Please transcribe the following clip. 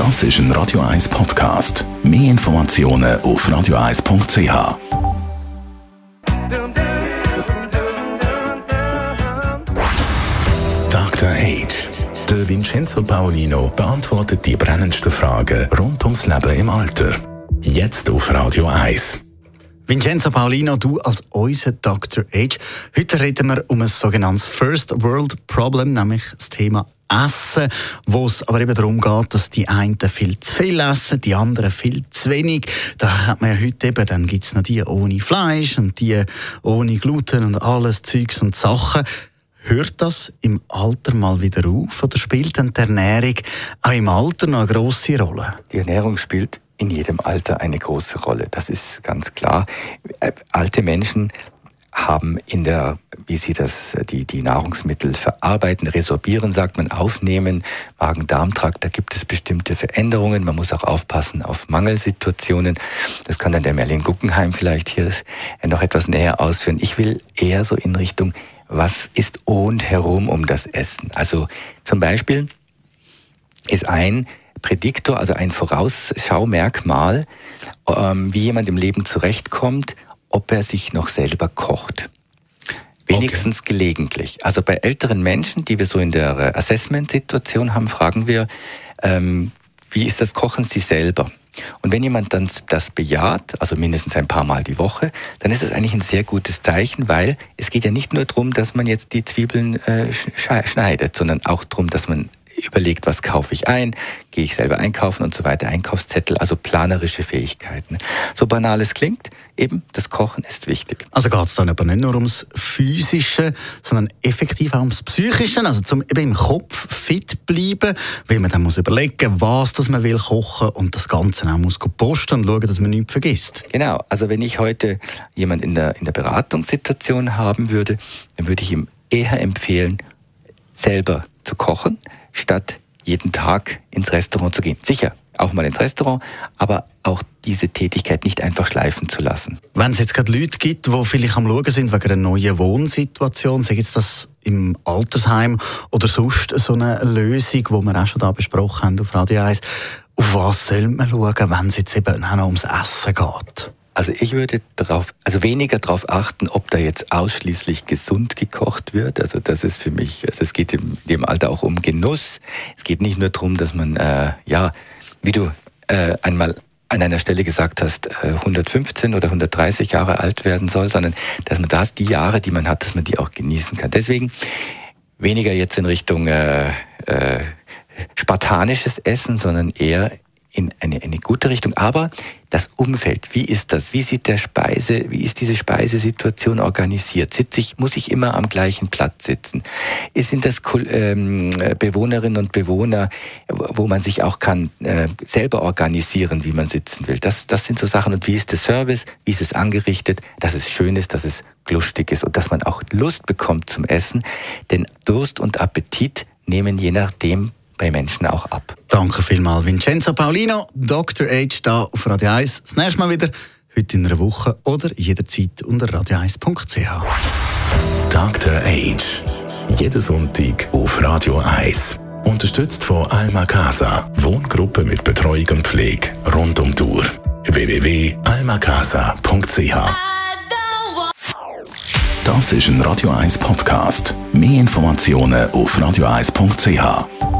Das ist ein Radio 1 Podcast. Mehr Informationen auf radio1.ch. Dr. Age. Der Vincenzo Paolino beantwortet die brennendsten Fragen rund ums Leben im Alter. Jetzt auf Radio 1. Vincenzo Paulino, du als unser Dr. Age. Heute reden wir um ein sogenanntes First World Problem, nämlich das Thema Essen, wo es aber eben darum geht, dass die einen viel zu viel essen, die anderen viel zu wenig. Da hat man ja heute eben, dann gibt es noch die ohne Fleisch und die ohne Gluten und alles Zeugs und Sachen. Hört das im Alter mal wieder auf oder spielt denn die Ernährung auch im Alter noch eine grosse Rolle? Die Ernährung spielt in jedem Alter eine große Rolle. Das ist ganz klar. Äh, alte Menschen haben in der, wie sie das, die, die Nahrungsmittel verarbeiten, resorbieren, sagt man, aufnehmen, Magen-Darm-Trakt, da gibt es bestimmte Veränderungen. Man muss auch aufpassen auf Mangelsituationen. Das kann dann der Merlin Guggenheim vielleicht hier noch etwas näher ausführen. Ich will eher so in Richtung, was ist und herum um das Essen? Also zum Beispiel ist ein Prädiktor, also ein Vorausschaumerkmal, ähm, wie jemand im Leben zurechtkommt, ob er sich noch selber kocht. Wenigstens okay. gelegentlich. Also bei älteren Menschen, die wir so in der Assessment-Situation haben, fragen wir, ähm, wie ist das Kochen Sie selber? Und wenn jemand dann das bejaht, also mindestens ein paar Mal die Woche, dann ist das eigentlich ein sehr gutes Zeichen, weil es geht ja nicht nur darum, dass man jetzt die Zwiebeln äh, schneidet, sondern auch darum, dass man überlegt, was kaufe ich ein, gehe ich selber einkaufen und so weiter, Einkaufszettel, also planerische Fähigkeiten. So banal es klingt, eben das Kochen ist wichtig. Also geht es dann aber nicht nur ums Physische, sondern effektiv auch ums Psychische, also zum eben im Kopf fit bleiben, weil man dann muss überlegen, was das man will kochen und das Ganze auch muss posten und schauen, dass man nichts vergisst. Genau, also wenn ich heute jemand in der, in der Beratungssituation haben würde, dann würde ich ihm eher empfehlen, selber zu kochen, statt jeden Tag ins Restaurant zu gehen. Sicher, auch mal ins Restaurant, aber auch diese Tätigkeit nicht einfach schleifen zu lassen. Wenn es jetzt gerade Leute gibt, die vielleicht am Schauen sind wegen einer neuen Wohnsituation, sei jetzt das im Altersheim oder sonst so eine Lösung, die wir auch schon da besprochen haben auf Radio 1, auf was soll man schauen, wenn es jetzt eben auch noch ums Essen geht? Also ich würde darauf, also weniger darauf achten, ob da jetzt ausschließlich gesund gekocht wird. Also das ist für mich, also es geht in dem Alter auch um Genuss. Es geht nicht nur darum, dass man, äh, ja, wie du äh, einmal an einer Stelle gesagt hast, 115 äh, oder 130 Jahre alt werden soll, sondern dass man das, die Jahre, die man hat, dass man die auch genießen kann. Deswegen weniger jetzt in Richtung äh, äh, spartanisches Essen, sondern eher in eine, eine gute Richtung. Aber das Umfeld, wie ist das? Wie sieht der Speise, wie ist diese Speisesituation organisiert? Sitze ich, muss ich immer am gleichen Platz sitzen? Sind das ähm, Bewohnerinnen und Bewohner, wo man sich auch kann äh, selber organisieren, wie man sitzen will? Das, das sind so Sachen. Und wie ist der Service? Wie ist es angerichtet? Dass es schön ist, dass es lustig ist und dass man auch Lust bekommt zum Essen. Denn Durst und Appetit nehmen je nachdem bei Menschen auch ab. Danke vielmals, Vincenzo Paulino, Dr. H. da auf Radio 1. Das nächste Mal wieder, heute in einer Woche oder jederzeit unter radio1.ch. Dr. H. Jeden Sonntag auf Radio 1. Unterstützt von Alma Casa, Wohngruppe mit Betreuung und Pflege rund um die Uhr. www.almacasa.ch Das ist ein Radio 1 Podcast. Mehr Informationen auf radio1.ch.